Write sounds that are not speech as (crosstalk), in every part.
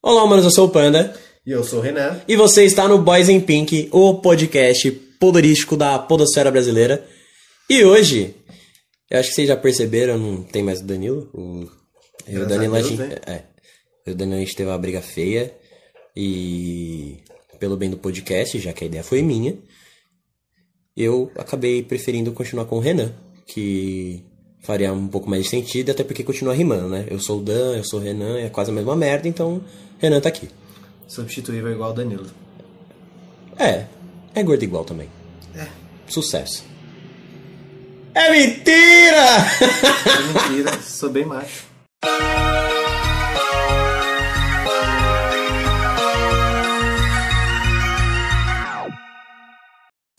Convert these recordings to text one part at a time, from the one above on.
Olá, humanos, eu sou o Panda. E eu sou o Renan. E você está no Boys in Pink, o podcast podorístico da podosfera brasileira. E hoje, eu acho que vocês já perceberam, não tem mais o Danilo. O, eu, o Danilo, a, Deus, gente, né? é, eu o Danilo, a gente teve uma briga feia. E pelo bem do podcast, já que a ideia foi minha, eu acabei preferindo continuar com o Renan, que faria um pouco mais de sentido, até porque continua rimando, né? Eu sou o Dan, eu sou o Renan, é quase a mesma merda, então Renan tá aqui. Substituível igual o Danilo. É, é gordo igual também. É. Sucesso. É mentira! É mentira, (laughs) sou bem macho.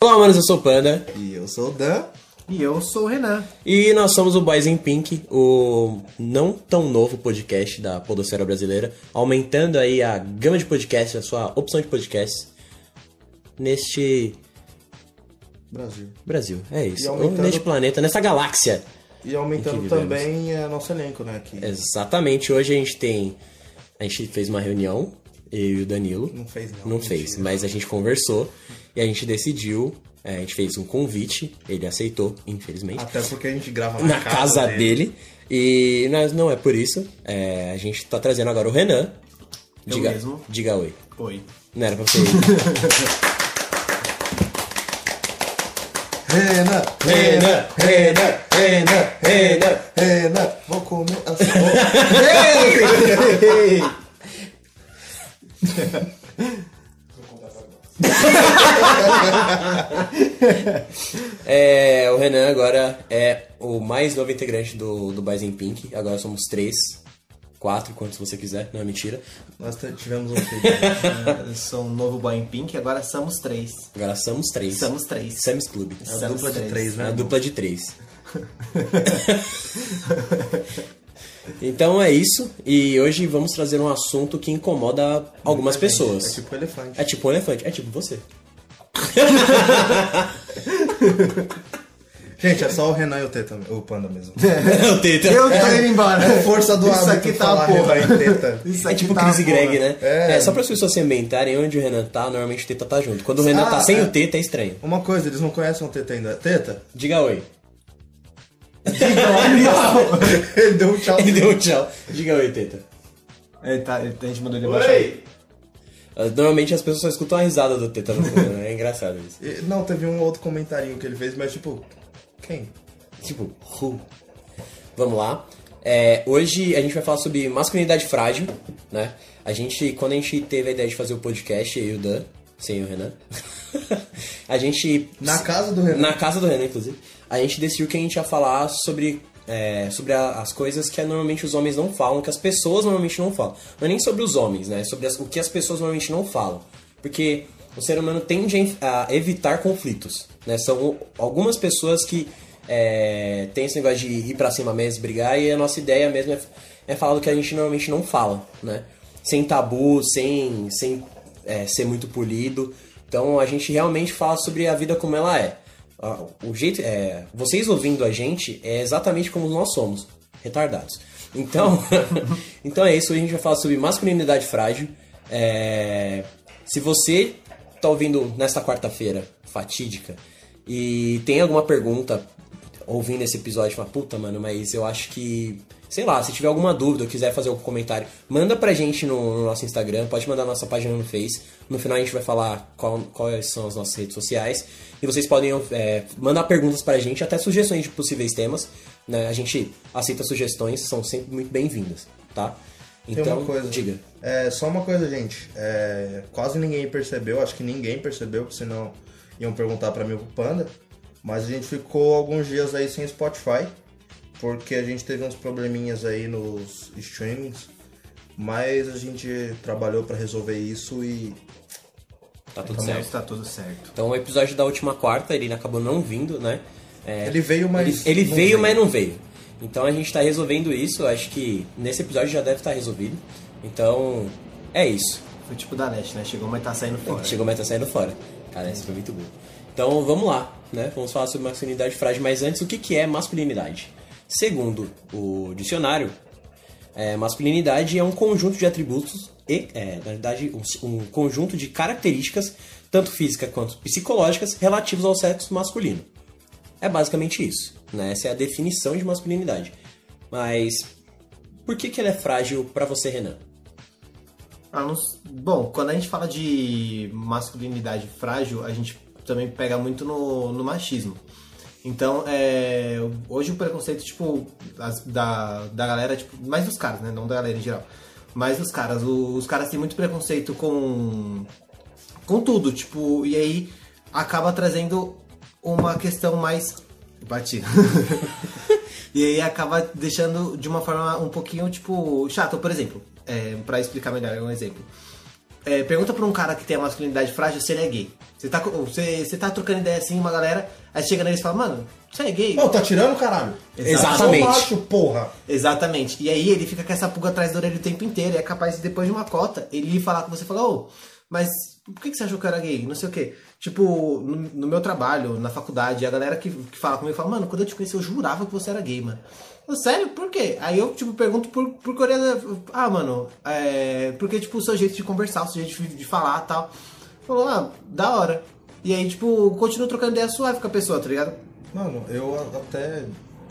Olá, manos, eu sou o Panda. E eu sou o Dan. E eu sou o Renan. E nós somos o Boys in Pink, o não tão novo podcast da podosfera brasileira, aumentando aí a gama de podcasts, a sua opção de podcasts neste Brasil. Brasil. É isso. E aumentando- Neste planeta, nessa galáxia. E aumentando também é, nosso elenco, né? Que Exatamente. Hoje a gente tem. A gente fez uma reunião, eu e o Danilo. não fez, não. Não mentira. fez, mas a gente conversou e a gente decidiu. é, a gente fez um convite, ele aceitou, infelizmente, Até porque a gente grava na, na casa dele. E mas não é por isso. é, a gente tá trazendo agora o Renan. Eu Diga, mesmo. diga oi. Oi. Não era pra você. (laughs) Renan, Renan, Renan, Renan, Renan. Renan, vou comer assim. (laughs) (laughs) É, o Renan agora é o mais novo integrante do, do Boys in Pink. Agora somos três. Quatro, quantos você quiser, não é mentira. Nós tivemos um filho. Eu sou um novo boy em pink, agora somos três. Agora somos três. Somos três. Sam's Club. É a Somos dupla de três. três, É né? a dupla de três. (laughs) então é isso. E hoje vamos trazer um assunto que incomoda algumas Muita gente. pessoas. É tipo elefante. É tipo um elefante. É tipo você. (laughs) Gente, é só o Renan e o Teta, o Panda mesmo. (laughs) o Teta. Eu tô indo embora. É força do Isso aqui tá falar porra. Renan e Teta. (laughs) Isso É tipo tá Chris e. Greg, né? É. É. só para as pessoas se ambientarem onde o Renan tá, normalmente o Teta tá junto. Quando o Renan Ah, tá sem é. o Teta, é estranho. Uma coisa, eles não conhecem o Teta ainda. Teta? Diga oi. Ele deu um tchau. Ele deu um tchau. Diga oi, Teta. Ele tá, a gente mandou ele abaixar. Ah, Normalmente as pessoas só escutam a risada do Teta no fundo, né? É engraçado isso. Não, teve um outro comentarinho que ele fez, mas tipo, quem? Tipo, who? Vamos lá. É, hoje a gente vai falar sobre masculinidade frágil, né? A gente, quando a gente teve a ideia de fazer o podcast, eu e o Dan, sem o Renan, (laughs) a gente... Na casa do Renan. Na casa do Renan, inclusive. A gente decidiu que a gente ia falar sobre, é, sobre a- as coisas que normalmente os homens não falam, que as pessoas normalmente não falam. Não é nem sobre os homens, né? É sobre as- o que as pessoas normalmente não falam. Porque o ser humano tende a evitar conflitos, né? São algumas pessoas que é, têm esse negócio de ir pra cima mesmo, brigar, e a nossa ideia mesmo é, é falar do que a gente normalmente não fala, né? Sem tabu, sem, sem é, ser muito polido. Então a gente realmente fala sobre a vida como ela é. Ah, O jeito, é, vocês ouvindo a gente é exatamente como nós somos, retardados. Então, (laughs) então é isso. Hoje a gente vai falar sobre masculinidade frágil. É, se você tá ouvindo nesta quarta-feira fatídica e tem alguma pergunta ouvindo esse episódio fala, puta, mano, mas eu acho que. Sei lá, se tiver alguma dúvida ou quiser fazer algum comentário, manda pra gente no, no nosso Instagram, pode mandar na nossa página no Face. No final a gente vai falar qual- quais são as nossas redes sociais. E vocês podem é, mandar perguntas pra gente, até sugestões de possíveis temas. Né? A gente aceita sugestões, são sempre muito bem-vindas, tá? Tem Então, uma coisa. diga. É, só uma coisa, gente. É, quase ninguém percebeu, acho que ninguém percebeu, porque senão iam perguntar pra mim pro Panda. Mas a gente ficou alguns dias aí sem Spotify, porque a gente teve uns probleminhas aí nos streamings. Mas a gente trabalhou pra resolver isso e Tá tudo Então certo. está tudo certo. Então o episódio da última quarta, ele acabou não vindo, né? É, ele veio, mas. ele, ele não veio, mas não veio. Então a gente tá resolvendo isso, acho que nesse episódio já deve estar resolvido. Então, é isso. Foi tipo da NET, né? Chegou, mas tá saindo fora. Chegou, mas tá saindo fora. Cara, esse foi muito bom. Então vamos lá, né? Vamos falar sobre masculinidade frágil, mas antes, o que, que é masculinidade? Segundo o dicionário, É, masculinidade é um conjunto de atributos e, é, na verdade, um, um conjunto de características, tanto físicas quanto psicológicas, relativos ao sexo masculino. É basicamente isso. Né? Essa é a definição de masculinidade. Mas por que, que ela é frágil pra você, Renan? Ah, não Bom, quando a gente fala de masculinidade frágil, a gente também pega muito no, no machismo. Então, é, hoje o preconceito, tipo, as- da, da galera, tipo, mais dos caras, né? Não da galera em geral. Mais dos caras. O- os caras têm muito preconceito com, com tudo, tipo, e aí acaba trazendo uma questão mais. Bati. (laughs) e aí acaba deixando de uma forma um pouquinho, tipo, chato. Por exemplo, é, pra explicar melhor, um exemplo. É, pergunta pra um cara que tem a masculinidade frágil se ele é gay. Você tá, você, você tá trocando ideia assim, uma galera, aí chega neles e fala, mano, você é gay? Não, tá tirando, caralho? Exatamente. Eu sou macho, porra. Exatamente. E aí ele fica com essa pulga atrás da orelha o tempo inteiro. E é capaz de, depois de uma cota, ele ir falar com você e falar, ô, mas por que que você achou que eu era gay? Não sei o quê. Tipo, no, no meu trabalho, na faculdade, a galera que, que fala comigo fala, mano, quando eu te conheci, eu jurava que você era gay, mano. Eu, Sério? Por quê? Aí eu, tipo, pergunto por, por Coreia. Ah, mano, é. Porque, tipo, o seu jeito de conversar, o seu jeito de, de falar e tal. Falou, ah, da hora. E aí, tipo, continuo trocando ideia suave com a pessoa, tá ligado? Mano, eu até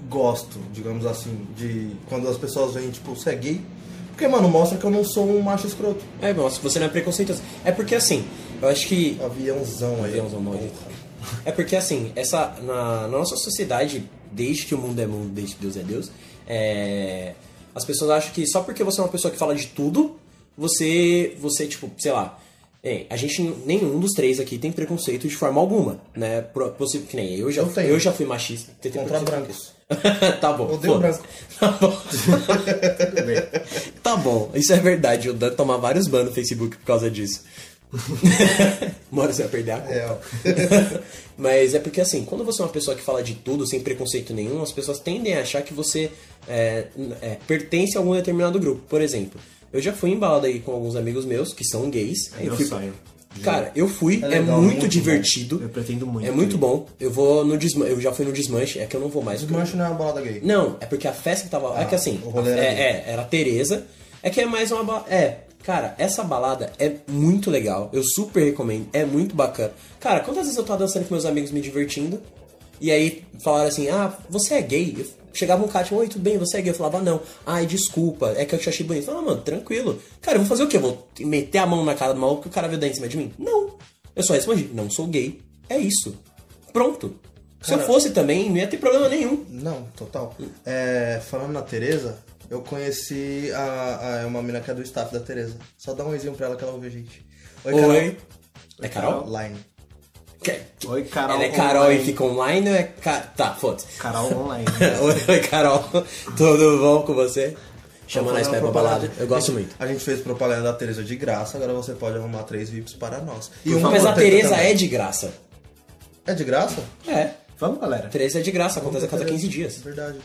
gosto, digamos assim, de quando as pessoas veem, tipo, você é gay. Porque, mano, mostra que eu não sou um macho escroto. É, nossa, você não é preconceituoso. É porque assim, eu acho que Aviãozão aí. Aviãozão maldito. (laughs) É porque assim, essa na, na nossa sociedade, desde que o mundo é mundo, desde que Deus é Deus, é, as pessoas acham que só porque você é uma pessoa que fala de tudo, você, você tipo, sei lá, é, a gente nenhum dos três aqui tem preconceito de forma alguma, né? Possível que nem eu, já, Eu já fui machista. Contra brancos. (laughs) tá bom. Odeio foda-se. (laughs) Tá bom. (laughs) tá bom, isso é verdade. O Dan toma vários bans no Facebook por causa disso. Uma hora você vai perder a conta. É. Mas é porque assim, quando você é uma pessoa que fala de tudo sem preconceito nenhum, as pessoas tendem a achar que você é, é, pertence a algum determinado grupo. Por exemplo, eu já fui embalado aí com alguns amigos meus que são gays. É meu fui... sonho. Cara, eu fui, É é, legal, muito, muito divertido. Eu pretendo muito. É muito bom. Eu vou no desmanche. Eu já fui no desmanche, é que eu não vou mais. porque- Desmanche não é uma balada gay. não, é porque a festa que tava. é que assim, o rolê é, era é, era a Tereza. É que é mais uma balada. É, cara, essa balada é muito legal. Eu super recomendo. É muito bacana. Cara, quantas vezes eu tava dançando com meus amigos me divertindo? E aí falaram assim: ah, você é gay? Eu chegava um cara, tipo, oi, tudo bem, você é gay? Eu falava, não, ai, desculpa, é que eu te achei bonito. Eu falava, mano, tranquilo. Cara, eu vou fazer o quê? Eu vou meter a mão na cara do maluco que o cara veio dar em cima de mim? Não. Eu só respondi, não sou gay. É isso. Pronto. Se eu Cara- fosse também, não ia ter problema nenhum. Não, total. É, falando na Tereza, eu conheci a, a- uma mina que é do staff da Tereza. Só dá um oizinho pra ela que ela ouve a gente. Oi. É Carol? Line. Oi, Carol. Ela é Carol online. e fica online ou é. Ca... Tá, foda-se. Carol online. (laughs) Oi, Carol. Tudo bom com você? Chama nós pra balada. Eu gosto muito. A gente fez propaganda da Tereza de graça, agora você pode arrumar três VIPs para nós. E Mas uma a Tereza também. é de graça. É de graça? É. Vamos, galera. Tereza é de graça, acontece a cada 15 dias. Verdade.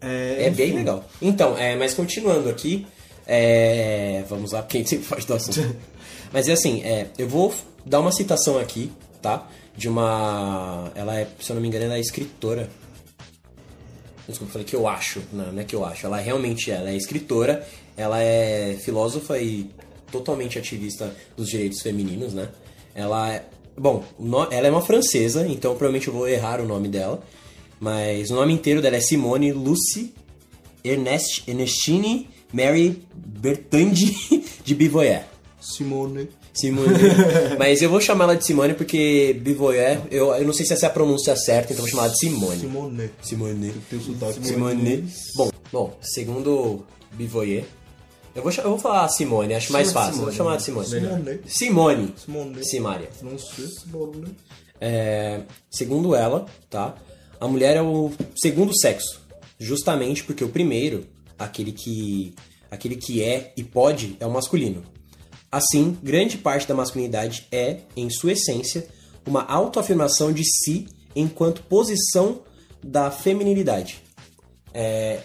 É bem legal. Então, é, mas continuando aqui, é, vamos lá, porque a gente sempre faz do assunto. (laughs) mas é assim, é, eu vou dar uma citação aqui, tá? De uma. Ela é, se eu não me engano, ela é escritora. Desculpa, falei que eu acho. Não, não é que eu acho. Ela realmente é. Ela é escritora, ela é filósofa e totalmente ativista dos direitos femininos, né? Ela é. Bom, ela é uma francesa, então provavelmente eu vou errar o nome dela. Mas o nome inteiro dela é Simone Lucie Ernest, Ernestine Mary Bertandi (laughs) de Bivoyer. Simone. Simone. (laughs) Mas eu vou chamar ela de Simone porque Bivoyer, eu, eu não sei se essa é a pronúncia certa, então vou chamar ela de Simone. Simone. Simone. Sotaque. Simone. Bom, bom, segundo Bivoyer, eu vou, eu vou falar Simone, acho mais fácil. Vou Simone. chamar de Simone. Simone. Simone. Simone. Simária. Não sei, Simone. É, segundo ela, tá? A mulher é o segundo sexo, justamente porque o primeiro, aquele que aquele que é e pode, é o masculino. Assim, grande parte da masculinidade é, em sua essência, uma autoafirmação de si enquanto posição da feminilidade. É,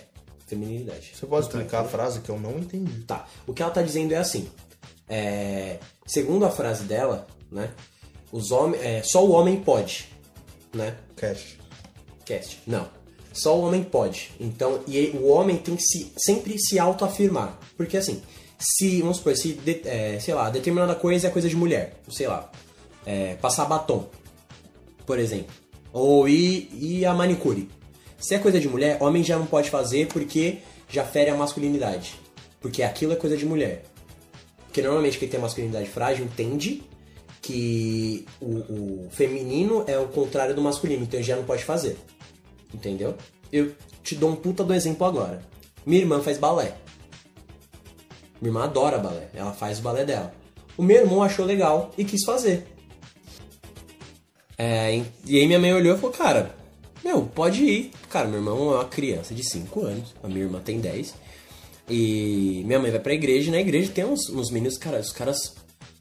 feminilidade. Você pode explicar a frase que eu não entendi. Tá. O que ela tá dizendo é assim. é, segundo a frase dela, né? Os homens, é, só o homem pode, né? Cash. Cast. Não. Só o homem pode. Então, e o homem tem que se, sempre se autoafirmar. Porque assim, se, vamos supor, se, de- é, sei lá, determinada coisa é coisa de mulher, sei lá, é, passar batom, por exemplo, ou ir a manicure. Se é coisa de mulher, homem já não pode fazer porque já fere a masculinidade. Porque aquilo é coisa de mulher. Porque normalmente quem tem masculinidade frágil entende que o, o feminino é o contrário do masculino, então já não pode fazer. Entendeu? Eu te dou um puta do exemplo agora. Minha irmã faz balé. Minha irmã adora balé, ela faz o balé dela. O meu irmão achou legal e quis fazer. É, e aí minha mãe olhou e falou, cara, meu, pode ir. Cara, meu irmão é uma criança de 5 anos, a minha irmã tem 10. E minha mãe vai pra igreja e na igreja tem uns, uns meninos, cara, os caras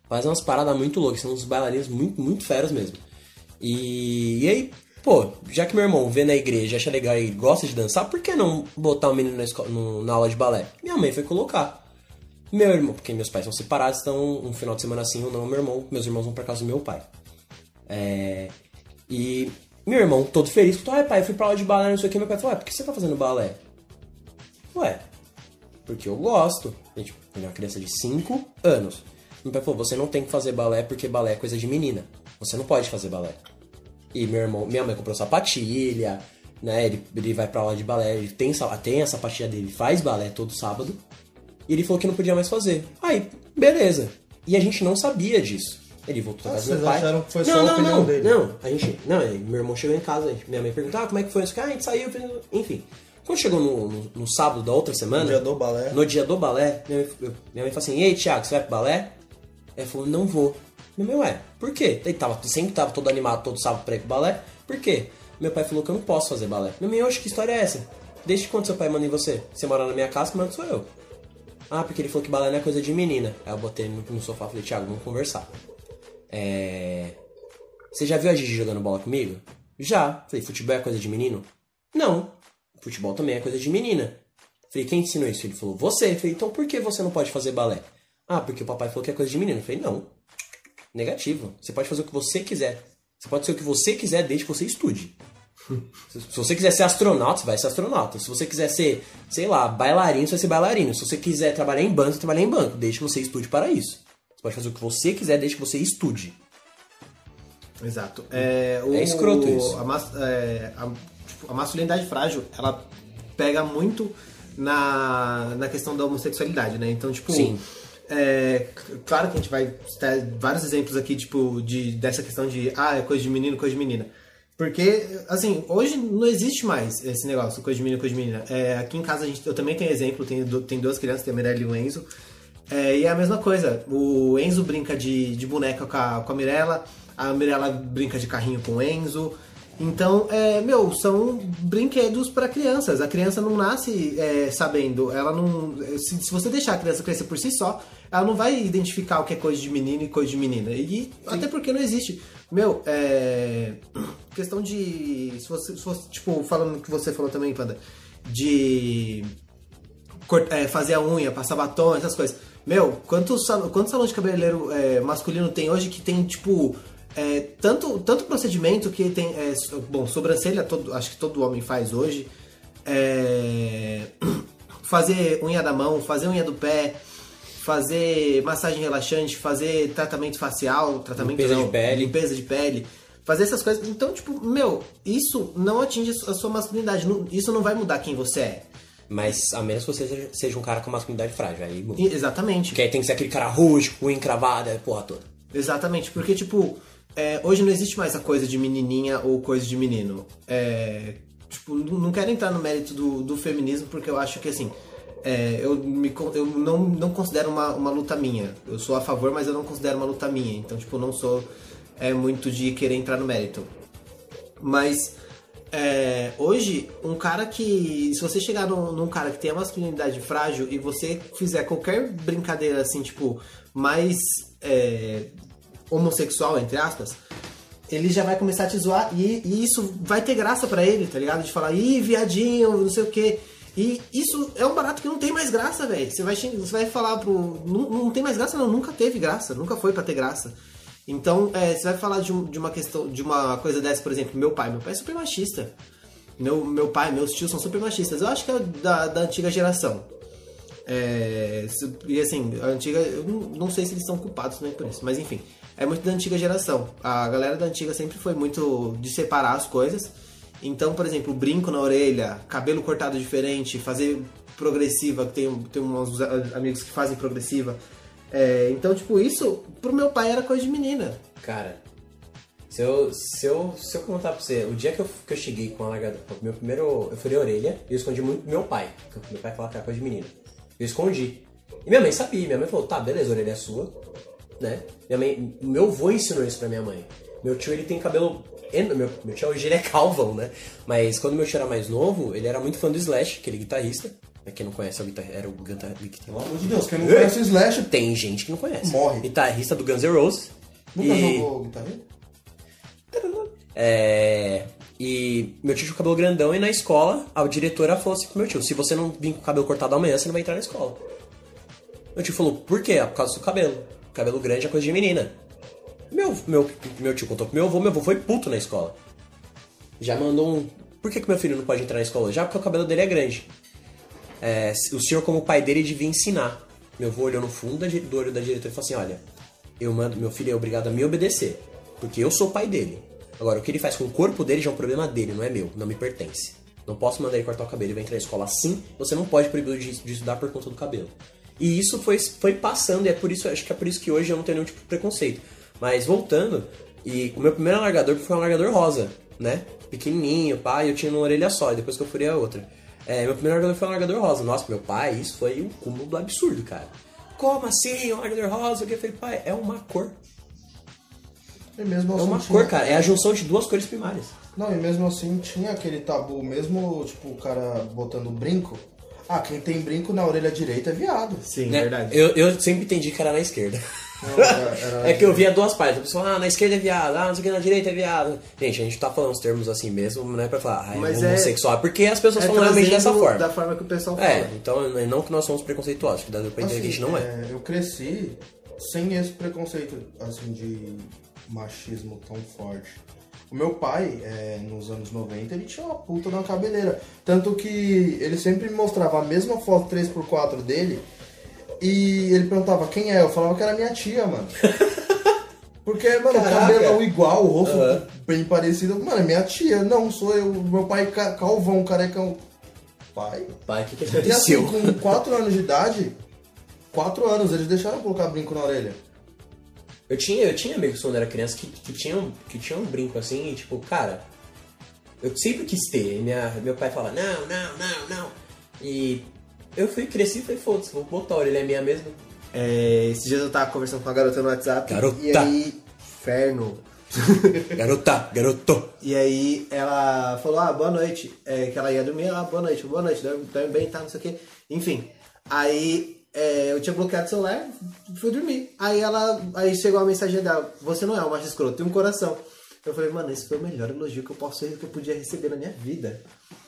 fazem umas paradas muito loucas, são uns bailarinos muito, muito feros mesmo. E, e aí, pô, já que meu irmão vê na igreja, acha legal e gosta de dançar, por que não botar o menino na, escola, no- na aula de balé? Minha mãe foi colocar. Meu irmão, porque meus pais são separados, então um final de semana assim ou não, meu irmão, meus irmãos vão pra casa do meu pai. É, e meu irmão, todo feliz, falou, ai pai, eu fui pra aula de balé, não sei o que, meu pai falou, ué, por que você tá fazendo balé? Ué, porque eu gosto. Gente, eu uma criança de 5 anos. Meu pai falou, você não tem que fazer balé porque balé é coisa de menina. Você não pode fazer balé. E meu irmão, minha mãe comprou sapatilha, né? Ele, ele vai pra aula de balé, ele tem, tem a sapatilha dele, faz balé todo sábado. E ele falou que não podia mais fazer. Aí, beleza. E a gente não sabia disso. Ele voltou pra Ah, casa do meu vocês pai. acharam que foi não, só a não, opinião não, dele? Não, a gente. Não, aí meu irmão chegou em casa, minha mãe perguntou, ah, como é que foi isso? Ah, a gente saiu, enfim. Quando chegou no, no, no sábado da outra semana. No dia do balé. No dia do balé, minha mãe, minha mãe falou assim, e aí, Thiago, você vai pro balé? Ele falou, não vou. Minha mãe, ué, por quê? Ele tava, sempre tava todo animado, todo sábado pra ir pro balé. Por quê? Meu pai falou que eu não posso fazer balé. Minha mãe, oxe, que história é essa? Desde quando seu pai manda em você? Você mora na minha casa, que manda sou eu. Ah, porque ele falou que balé não é coisa de menina. Aí eu botei no, no sofá e falei, Thiago, vamos conversar. É... Você já viu a Gigi jogando bola comigo? Já. Falei, futebol é coisa de menino? Não. Futebol também é coisa de menina. Falei, quem ensinou isso? Ele falou, você. Falei, então por que você não pode fazer balé? Ah, porque o papai falou que é coisa de menino. Falei, não. Negativo. Você pode fazer o que você quiser. Você pode ser o que você quiser desde que você estude. Se você quiser ser astronauta, você vai ser astronauta. Se você quiser ser, sei lá, bailarino, você vai ser bailarino. Se você quiser trabalhar em banco, você trabalhar em banco, desde que você estude para isso. Você pode fazer o que você quiser desde que você estude. Exato. É, o- É escroto isso. A, mas- é, a- tipo, a masculinidade frágil, ela pega muito na, na questão da homossexualidade, né? Então, tipo. Sim. É, claro que a gente vai citar vários exemplos aqui, tipo, de, dessa questão de ah, é coisa de menino, coisa de menina. Porque, assim, hoje não existe mais esse negócio, coisa de menino, coisa de menina. É, aqui em casa a gente, eu também tenho exemplo, tenho, tem duas crianças, tem a Mirella e o Enzo. É, e é a mesma coisa. O Enzo brinca de, de boneca com a, com a Mirella, a Mirella brinca de carrinho com o Enzo. Então, é, meu, são brinquedos para crianças. A criança não nasce é, sabendo. Ela não. Se, se você deixar a criança crescer por si só, ela não vai identificar o que é coisa de menino e coisa de menina. E até porque não existe. Meu, é. Questão de. Se você, se você. Tipo, falando que você falou também, Panda. De cort- é, fazer a unha, passar batom, essas coisas. Meu, quantos salão, quantos salões de cabeleireiro é, masculino tem hoje que tem, tipo, é, tanto, tanto procedimento que tem. é, bom, sobrancelha, todo, acho que todo homem faz hoje. É, (clears throat) fazer unha da mão, fazer unha do pé, fazer massagem relaxante, fazer tratamento facial, tratamento Limpeza não, de pele. limpeza de pele. Fazer essas coisas. Então, tipo, meu, isso não atinge a sua masculinidade. Isso não vai mudar quem você é. Mas a menos que você seja, um cara com masculinidade frágil. Aí, exatamente. Que aí tem que ser aquele cara rústico, unha encravada, porra toda. Exatamente, porque, tipo, é, hoje não existe mais a coisa de menininha ou coisa de menino. É, tipo, não quero entrar no mérito do, do feminismo, porque eu acho que, assim, é, eu, me, eu não, não considero uma, uma luta minha. Eu sou a favor, mas eu não considero uma luta minha. Então, tipo, não sou é, muito de querer entrar no mérito. Mas é, hoje, um cara que. Se você chegar num, num cara que tem a masculinidade frágil e você fizer qualquer brincadeira assim, tipo, mais é, homossexual, entre aspas, ele já vai começar a te zoar e, e isso vai ter graça pra ele, tá ligado? De falar, ih, viadinho, não sei o quê. E isso é um barato que não tem mais graça, velho. Você vai, você vai falar pro. Não, não tem mais graça, não. Nunca teve graça. Nunca foi pra ter graça. Então, é, você vai falar de, de uma questão, de uma coisa dessa, por exemplo, meu pai. Meu pai é super machista. Meu, meu pai, meus tios são super machistas. Eu acho que é da, da antiga geração. É, e assim, a antiga, eu não, não sei se eles são culpados também por isso, mas enfim, é muito da antiga geração. A galera da antiga sempre foi muito de separar as coisas. Então, por exemplo, brinco na orelha, cabelo cortado diferente, fazer progressiva, tem, tem uns amigos que fazem progressiva. É, então, tipo, isso pro meu pai era coisa de menina. Cara, se eu, se eu, se eu contar pra você, o dia que eu, que eu cheguei com a largada, meu primeiro, eu furei a orelha e eu escondi muito do meu pai. porque Meu pai falava que era coisa de menina. Eu escondi. E minha mãe sabia, minha mãe falou, tá, beleza, a orelha é sua, né? Minha mãe, meu avô ensinou isso pra minha mãe. Meu tio, ele tem cabelo... Meu, meu tio hoje ele é (laughs) calvão, né? Mas quando meu tio era mais novo, ele era muito fã do Slash, aquele guitarrista. Pra quem não conhece, é o guitar- era o guitarrista. Pelo amor de Deus, quem não conhece o Slash, Tem gente que não conhece. Morre. Guitarrista do Guns N' Roses. nunca E- jogou guitarra? É, e meu tio tinha o cabelo grandão e na escola a diretora falou assim pro meu tio: se você não vir com o cabelo cortado amanhã, você não vai entrar na escola. Meu tio falou: por quê? Ah, por causa do cabelo. Cabelo grande é coisa de menina. Meu, meu, meu tio contou pro meu avô, meu avô foi puto na escola. Já mandou um. Por que, que meu filho não pode entrar na escola? Já porque o cabelo dele é grande. É, o senhor, como pai dele, devia ensinar. Meu avô olhou no fundo do olho da diretora e falou assim: olha, eu mando, meu filho é obrigado a me obedecer. Porque eu sou o pai dele. Agora, o que ele faz com o corpo dele já é um problema dele, não é meu, não me pertence. Não posso mandar ele cortar o cabelo, ele vai entrar na escola assim, você não pode proibir de, de estudar por conta do cabelo. E isso foi, foi passando, e é por isso, acho que é por isso que hoje eu não tenho nenhum tipo de preconceito. Mas voltando, e o meu primeiro alargador foi um alargador rosa, né? Pequenininho, pá, eu tinha uma orelha só, e depois que eu furei a outra. É, meu primeiro alargador foi um alargador rosa. Nossa, meu pai, isso foi um cúmulo do absurdo, cara. Como assim, um alargador rosa? O que eu falei, pai, é uma cor. E mesmo É assim uma tinha- cor, cara. É a junção de duas cores primárias. Não, e mesmo assim tinha aquele tabu, mesmo tipo o cara botando brinco. Ah, quem tem brinco na orelha direita é viado. Sim, né? verdade. Eu, eu sempre entendi que era na esquerda. (laughs) É que eu via duas partes. A pessoa, ah, na esquerda é viado, ah, não sei o que, na direita é viado. Gente, a gente tá falando os termos assim mesmo, não é pra falar, ah, é Mas é- homossexual. É porque as pessoas É falam realmente dessa forma. Da forma que o pessoal fala. É, então não que nós somos preconceituosos, que dá pra entender que a gente não é. Eu cresci sem esse preconceito assim de machismo tão forte. O meu pai, é, nos anos 90, ele tinha uma puta uma cabeleira. Tanto que ele sempre me mostrava a mesma foto 3x4 dele e ele perguntava quem é. Eu falava que era minha tia, mano. (laughs) Porque, mano, Caraca. o cabelo igual, o rosto bem parecido. Mano, é minha tia. Não, sou eu. Meu pai ca- calvão, carecão. Pai? Pai, o que, que E assim, aconteceu? com 4 anos de idade, 4 anos, eles deixaram colocar brinco na orelha. Eu tinha, eu tinha amigos quando era criança que, que, tinham, que tinham um brinco assim, e tipo, cara, eu sempre quis ter. E minha, meu pai fala, não, não, não, não. E eu fui, cresci e falei, foda-se, vou botar a orelha é minha mesmo. É, esses dias eu tava conversando com a garota no WhatsApp. Garota. E aí. Inferno. (laughs) Garota, garoto. E aí ela falou, ah, boa noite. É, que ela ia dormir, ah, boa noite, boa noite, dorme, dorme bem, tá, não sei o quê. Enfim. Aí é, eu tinha bloqueado o celular, fui dormir. Aí ela. Aí chegou a mensagem dela, você não é um macho escroto, tem um coração. Eu falei, mano, esse foi o melhor elogio que eu posso que eu podia receber na minha vida.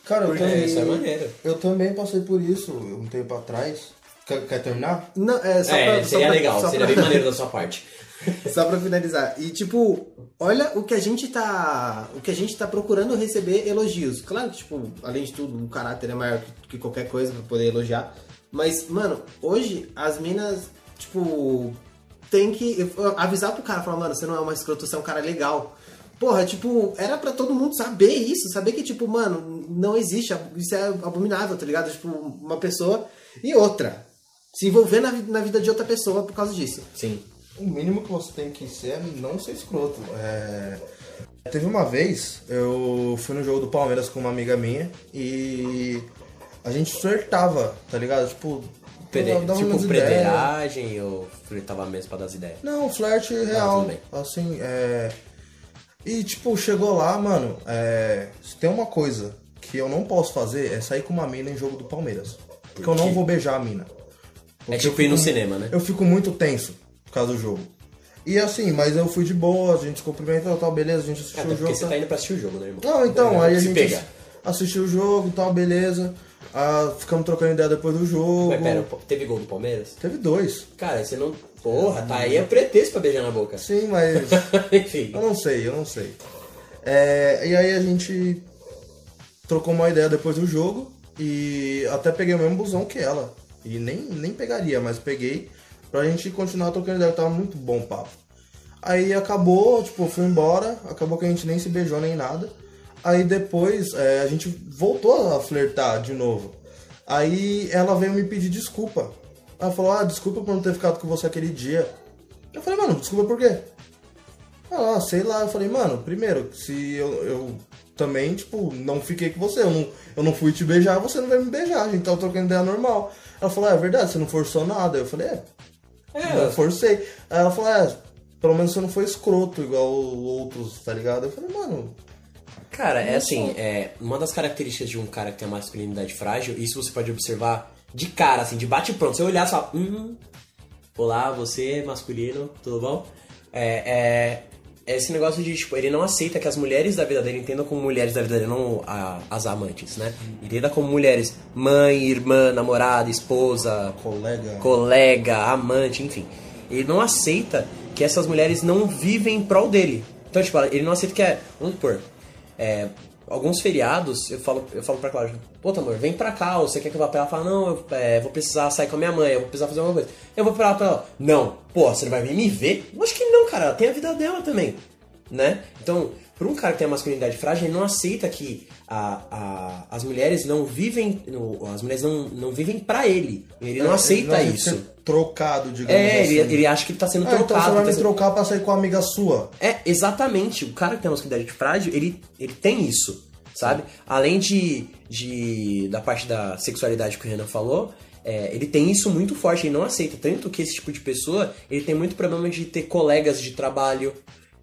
Cara, eu É, também, isso é maneiro. eu também passei por isso um tempo atrás. Quer, quer terminar? Não, é só é, pra, só seria pra- legal, só seria pra- bem maneiro da sua parte. (laughs) Só pra finalizar. E tipo, olha o que a gente tá. O que a gente tá procurando receber elogios. Claro que, tipo, além de tudo, o caráter é maior que, que qualquer coisa pra poder elogiar. Mas, mano, hoje as minas, tipo, tem que eu- avisar pro cara, falar, mano, você não é uma escroto, você é um cara legal. Porra, tipo, era pra todo mundo saber isso, saber que, tipo, mano, não existe, isso é abominável, tá ligado? Tipo, uma pessoa e outra. Se envolver na, na vida de outra pessoa por causa disso. Sim. O mínimo que você tem que ser é não ser escroto. É, Teve uma vez, eu fui no jogo do Palmeiras com uma amiga minha e a gente flertava, tá ligado? Tipo, Pede... Tipo, prederagem ou flertava mesmo pra dar as ideias? Não, flerte real. tudo bem. assim, é. E tipo, chegou lá, mano, é. Se tem uma coisa que eu não posso fazer é sair com uma mina em jogo do Palmeiras. Porque eu não vou beijar a mina. É Porque tipo eu ir no cinema, né? Eu fico muito tenso por causa do jogo. E assim, mas eu fui de boa, a gente se cumprimentou, tal, beleza, a gente assistiu Até o porque jogo. você tá indo pra assistir o jogo, né, irmão? Não, então, aí a gente pega. assistiu o jogo, tal, beleza. Ah, ficamos trocando ideia depois do jogo. Mas pera, teve gol do Palmeiras? Teve dois. Cara, você não. Porra, tá aí é pretexto pra beijar na boca. Sim, mas (laughs) Enfim. Eu não sei, eu não sei. É, e aí a gente trocou uma ideia depois do jogo e até peguei o mesmo busão que ela. E nem, nem pegaria, mas peguei pra gente continuar trocando ideia, tava muito bom o papo. Aí acabou, tipo, fui embora, acabou que a gente nem se beijou nem nada. Aí depois é, a gente voltou a flertar de novo. Aí ela veio me pedir desculpa. Ela falou, ah, desculpa por não ter ficado com você aquele dia. Eu falei, mano, desculpa por quê? Ah, sei lá. Eu falei, mano, primeiro, se eu, eu também, tipo, não fiquei com você, eu não, eu não fui te beijar, você não veio me beijar, a gente tava trocando ideia normal. Ela falou, é, é verdade, você não forçou nada. Eu falei, é, É, não forcei. Aí ela falou, é, pelo menos você não foi escroto igual outros, tá ligado? Eu falei, mano, Cara, é assim, é, uma das características de um cara que tem a masculinidade frágil, isso você pode observar de cara, assim, de bate pronto. Você olhar e falar, hum, olá, você masculino, tudo bom? É, é, é esse negócio de, tipo, ele não aceita que as mulheres da vida dele entendam como mulheres da vida dele, não a- as amantes, né? Entenda como mulheres, mãe, irmã, namorada, esposa, colega. colega, amante, enfim. Ele não aceita que essas mulheres não vivem em prol dele. Então, tipo, ele não aceita que é. Vamos supor. é, alguns feriados, eu falo, eu falo pra Cláudia, pô, amor, vem pra cá, ou você quer que eu vá pra ela? Fala, não, eu é, vou precisar sair com a minha mãe, eu vou precisar fazer alguma coisa. Eu vou pra ela, pra ela. Não, pô, você não vai vir me ver? Eu acho que não, cara, ela tem a vida dela também, né? Então, pra um cara que tem a masculinidade frágil, ele não aceita que a, a, as mulheres não vivem, no- as mulheres não, não vivem pra ele. Ele não aceita Ele não isso. ser trocado, digamos É, assim. ele, ele acha que ele tá sendo Ah, então trocado. você vai tá me sendo- trocar pra sair com uma amiga sua. É, exatamente. O cara que tem a masculinidade frágil, ele, ele tem isso, sabe? Além de, de da parte da sexualidade que o Renan falou, é, ele tem isso muito forte, ele não aceita. Tanto que esse tipo de pessoa, ele tem muito problema de ter colegas de trabalho,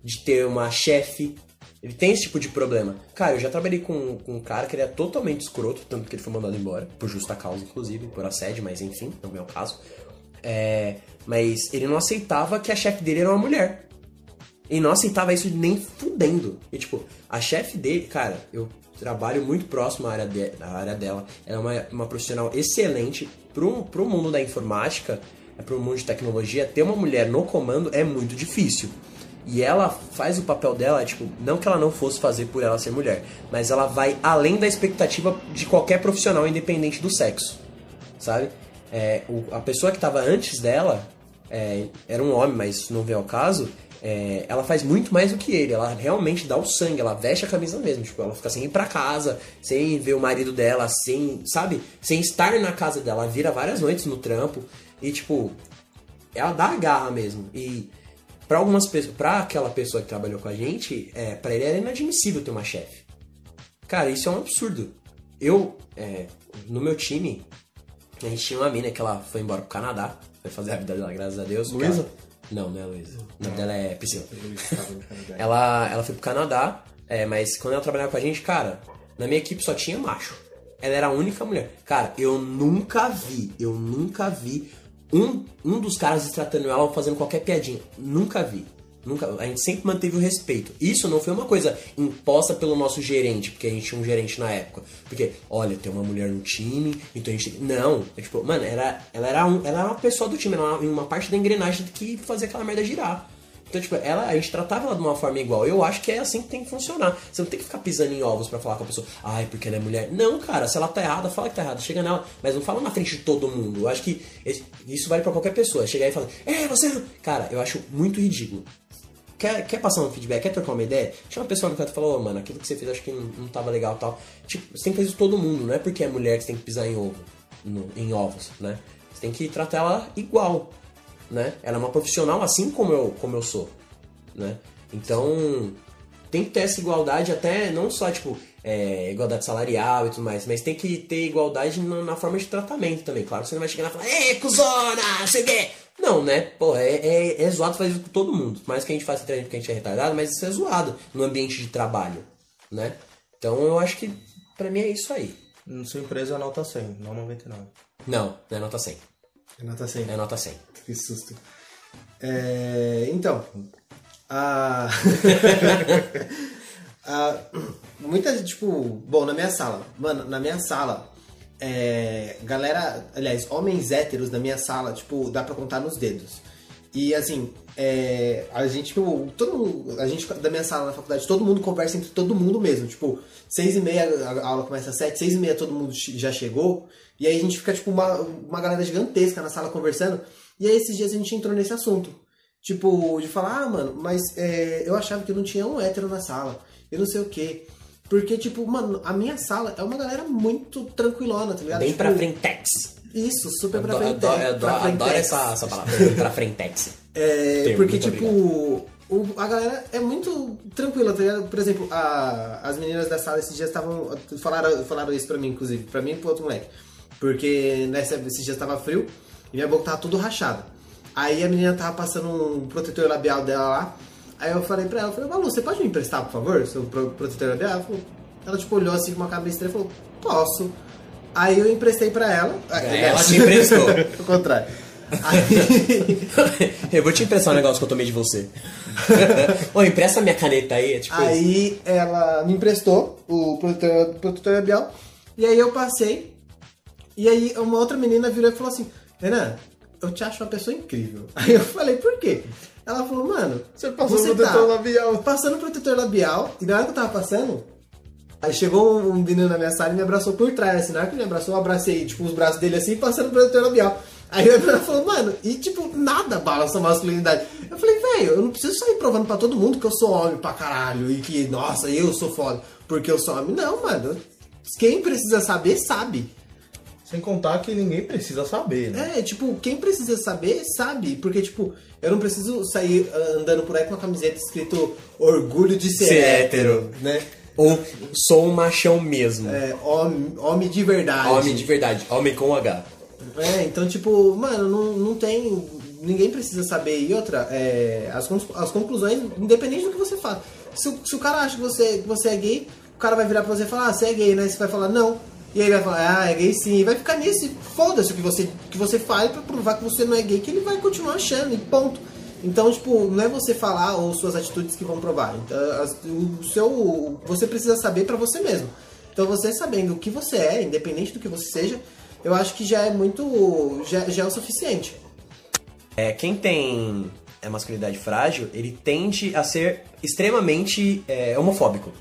de ter uma chefe. Ele tem esse tipo de problema. Cara, eu já trabalhei com, com um cara que ele é totalmente escroto, tanto que ele foi mandado embora, por justa causa, inclusive, por assédio, mas enfim, não é o caso. É, mas ele não aceitava que a chefe dele era uma mulher. Ele não aceitava isso nem fudendo. E, tipo, a chefe dele, cara, eu trabalho muito próximo à área, de- à área dela. Ela é uma, uma profissional excelente pro, pro mundo da informática, é pro mundo de tecnologia. Ter uma mulher no comando é muito difícil. E ela faz o papel dela, tipo, não que ela não fosse fazer por ela ser mulher, mas ela vai além da expectativa de qualquer profissional, independente do sexo sabe? É, o- a pessoa que estava antes dela é, era um homem, mas não vem ao caso. é, ela faz muito mais do que ele. Ela realmente dá o sangue, ela veste a camisa mesmo. Tipo, ela fica sem ir pra casa, sem ver o marido dela, sem, sabe? Sem estar na casa dela. Ela vira várias noites no trampo. E, tipo, ela dá a garra mesmo. E pra algumas pessoas, pra aquela pessoa que trabalhou com a gente, é, pra ele era inadmissível ter uma chefe. Cara, isso é um absurdo. Eu, é, no meu time, a gente tinha uma mina que ela foi embora pro Canadá. Foi fazer a vida dela, graças a Deus. Luísa? Cara, Não, não é Luísa. O nome dela é Priscila. Ela, ela foi pro Canadá, é, mas quando ela trabalhava com a gente, cara, na minha equipe só tinha macho. Ela era a única mulher. Cara, eu nunca vi, eu nunca vi um, um dos caras tratando ela fazendo qualquer piadinha. Nunca vi. Nunca, a gente sempre manteve o respeito. Isso não foi uma coisa imposta pelo nosso gerente, porque a gente tinha um gerente na época. Porque, olha, tem uma mulher no time, então a gente. Não. É tipo, mano, era, ela, era um, ela era uma pessoa do time, era uma parte da engrenagem que fazia aquela merda girar. Então, tipo, ela, a gente tratava ela de uma forma igual. Eu acho que é assim que tem que funcionar. Você não tem que ficar pisando em ovos pra falar com a pessoa, ai, porque ela é mulher. Não, cara, se ela tá errada, fala que tá errada. Chega nela, mas não fala na frente de todo mundo. Eu acho que isso vale pra qualquer pessoa. Chegar e falar, é, você. não-" Cara, eu acho muito ridículo. Quer, quer passar um feedback, quer trocar uma ideia? Chama a pessoa no canto e fala, ô, mano, aquilo que você fez acho que não, não tava legal tal. Tipo, você tem que fazer isso todo mundo, não é porque é mulher que você tem que pisar em ovo, no- em ovos, né? Você tem que tratar ela igual, né? Ela é uma profissional assim como eu, como eu sou, né? Então, tem que ter essa igualdade até, não só, tipo, é, igualdade salarial e tudo mais, mas tem que ter igualdade na, na forma de tratamento também. Claro, você não vai chegar lá e falar, ei, cuzona, não sei o quê. Não, né? Pô, é, é, é zoado fazer isso com todo mundo. Mais que a gente faça gente porque a gente é retardado, mas isso é zoado no ambiente de trabalho, né? Então eu acho que pra mim é isso aí. Na sua empresa é nota 100, não 99. Não, não é nota 100. Renata assim. É nota 100. Que susto. É, então, a... (laughs) a- muita gente, tipo, bom, na minha sala, mano, na minha sala, é, galera, aliás, homens héteros na minha sala, tipo, dá pra contar nos dedos. E assim, é, a gente, tipo, todo mundo, a gente da minha sala na faculdade, todo mundo conversa entre todo mundo mesmo. Tipo, seis e meia, a aula começa às sete, seis e meia todo mundo já chegou. E aí a gente fica, tipo, uma, uma galera gigantesca na sala conversando. E aí esses dias a gente entrou nesse assunto. Tipo, de falar, ah, mano, mas é, eu achava que não tinha um hétero na sala. Eu não sei o quê. Porque, tipo, mano, a minha sala é uma galera muito tranquilona, tá ligado? Bem tipo, pra frentex. Isso, super pra frente. adoro, essa, essa palavra, pra frentex. (laughs) É, porque, tipo, o- a galera é muito tranquila, tá ligado? Por exemplo, a- as meninas da sala esses dias estavam. Falaram, falaram isso pra mim, inclusive, pra mim e pro outro moleque. Porque nessa, esses dias tava frio e minha boca tava tudo rachada. Aí a menina tava passando um protetor labial dela lá. Aí eu falei pra ela, eu falei, Malu, você pode me emprestar, por favor, seu pro- protetor labial? Ela, falou- tipo olhou assim com uma cara estranha e falou, posso. Aí eu emprestei pra ela. Ela te (laughs) emprestou. o contrário. Aí, (laughs) Eu vou te emprestar um negócio que eu tomei de você. (laughs) Ô, empresta minha caneta aí, é tipo isso. Aí ela me emprestou o protetor, protetor labial. E aí eu passei. E aí uma outra menina virou e falou assim: Renan, eu te acho uma pessoa incrível. Aí eu falei: por quê? Ela falou: mano, Você passou o protetor labial. Passando protetor labial. E na hora que eu tava passando. Aí chegou um menino na minha sala e me abraçou por trás, assim, na hora que me abraçou, eu abracei, tipo, os braços dele assim, passando protetor labial. Aí a menina falou, mano, e tipo, nada bala essa masculinidade. Eu falei, velho, eu não preciso sair provando pra todo mundo que eu sou homem pra caralho e que, nossa, eu sou foda porque eu sou homem. Não, mano. Quem precisa saber, sabe. Sem contar que ninguém precisa saber, né? É, tipo, quem precisa saber, sabe. Porque, tipo, eu não preciso sair ah, andando por aí com uma camiseta escrito orgulho de ser, Ser hétero, hétero. né? Ou sou um machão mesmo. É, homem, homem de verdade. Homem de verdade, homem com H. É, então, tipo, mano, não, não tem. Ninguém precisa saber. E outra, é, as, as conclusões, independente do que você fala. Se, o- se o cara acha que você, que você é gay, o cara vai virar pra você e falar, ah, você é gay, né? Você vai falar, não. E aí ele vai falar, ah, é gay sim. E vai ficar nisso, foda-se o que você, que você faz pra provar que você não é gay, que ele vai continuar achando, e ponto. Então, tipo, não é você falar ou suas atitudes que vão provar. Então, o seu. Você precisa saber pra você mesmo. Então, você sabendo o que você é, independente do que você seja, eu acho que já é muito. já, já é o suficiente. É, quem tem a masculinidade frágil, ele tende a ser extremamente é, homofóbico.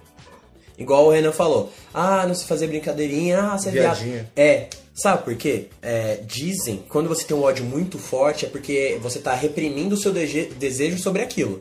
Igual o Renan falou. Ah, não se fazer brincadeirinha, ah, você é viado. Viadinha. É. Sabe por quê? É, dizem que quando você tem um ódio muito forte é porque você tá reprimindo o seu desejo sobre aquilo.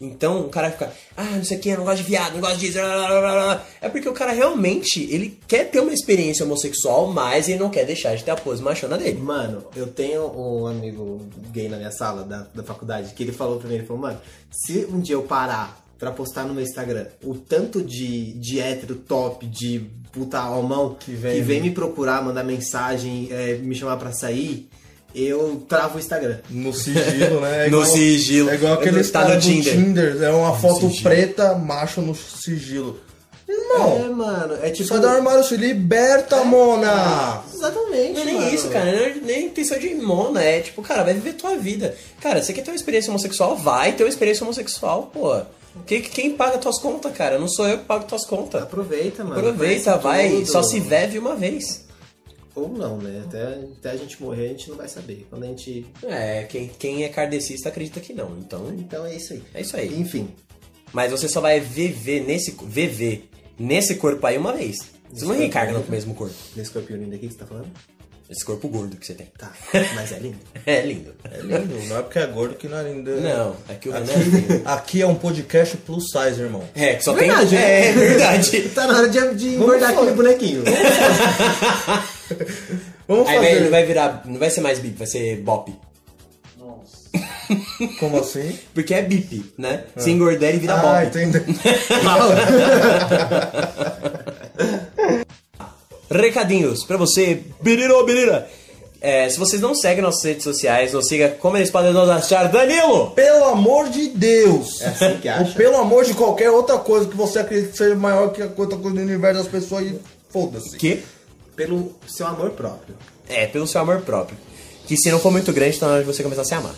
Então o cara fica, ah, não sei o que, não gosto de viado, não gosto disso. blá, blá, blá." É porque o cara realmente, ele quer ter uma experiência homossexual, mas ele não quer deixar de ter a pose machona dele. Mano, eu tenho um amigo gay na minha sala da, da faculdade que ele falou pra mim, ele falou, mano, se um dia eu parar pra postar no meu Instagram o tanto de, de hétero top, de puta almão que vem- vem, me procurar, mandar mensagem, é, me chamar pra sair, eu travo o Instagram. No sigilo, né? (laughs) É No igual- sigilo. É igual aquele Tá cara no do Tinder. Tinder. É uma foto sigilo. preta, macho no sigilo. Irmão, É, mano, é tipo... sai do armário, se liberta, mona! Exatamente, Não é nem mano. isso, cara. Não é nem intenção de mona. É tipo, cara, vai viver tua vida. Cara, você quer ter uma experiência homossexual? Vai ter uma experiência homossexual, pô. Quem, quem paga tuas contas, cara? Não sou eu que pago tuas contas. Aproveita, mano. Aproveita, vai. tudo. Só se vive uma vez. Ou não, né? Até, até a gente morrer, a gente não vai saber. Quando a gente... É, quem, quem é kardecista acredita que não. Então, Então é isso aí. é isso aí. Enfim. Mas você só vai viver nesse, viver nesse corpo aí uma vez. Você não aí. no mesmo corpo. Nesse corpinho lindo aqui que você tá falando? Esse corpo gordo que você tem. Tá, mas é lindo. (laughs) É lindo. É lindo, não é porque é gordo que não é lindo. Não, é que o Renan é lindo. Aqui é um podcast plus size, irmão. É, que só Verdade, tem. né? É, é verdade. (laughs) Tá na hora de, de engordar aquele bonequinho. (laughs) Vamos Aí vai, fazer. não vai virar. Não vai ser mais bip, vai ser bop. Como assim? Porque é bip, né? Se engordar ele vira ah, bop. entendi. Recadinhos pra você, biriro ou birira. É, se vocês não seguem nossas redes sociais, nos siga como eles podem nos achar. Danilo! Pelo amor de Deus! É assim que (laughs) acha? Ou pelo amor de qualquer outra coisa que você acredita que seja maior que a outra coisa do universo das pessoas e foda-se. Que? Pelo seu amor próprio. É, pelo seu amor próprio. Que se não for muito grande, tá na hora de você começar a se amar.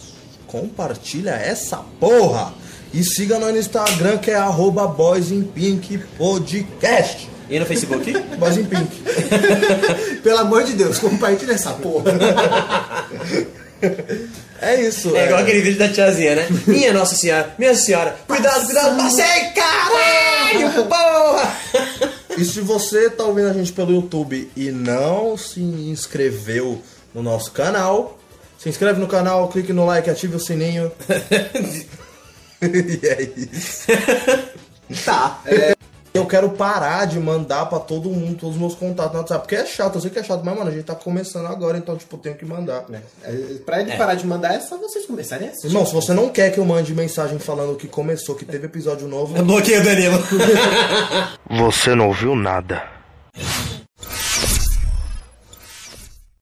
Compartilha essa porra! E siga nós no Instagram que é arroba Boys in Pink Podcast. E no Facebook? (laughs) Boys in Pink. (laughs) Pelo amor de Deus, compartilha essa porra. É isso. É igual aquele vídeo da tiazinha, né? Minha Nossa Senhora, minha senhora, cuidado, cuidado, passei, caralho, porra! E se você tá ouvindo a gente pelo YouTube e não se inscreveu no nosso canal, se inscreve no canal, clique no like, ative o sininho. (laughs) e é isso. Tá. Eu quero parar de mandar pra todo mundo todos os meus contatos no WhatsApp, porque é chato, eu sei que é chato, mas mano, a gente tá começando agora, então tipo, eu tenho que mandar. É, pra ele parar de mandar é só vocês começarem a assistir. Irmão, se você não quer que eu mande mensagem falando que começou, que teve episódio novo, Bloqueio, Danilo. (laughs) você não ouviu nada.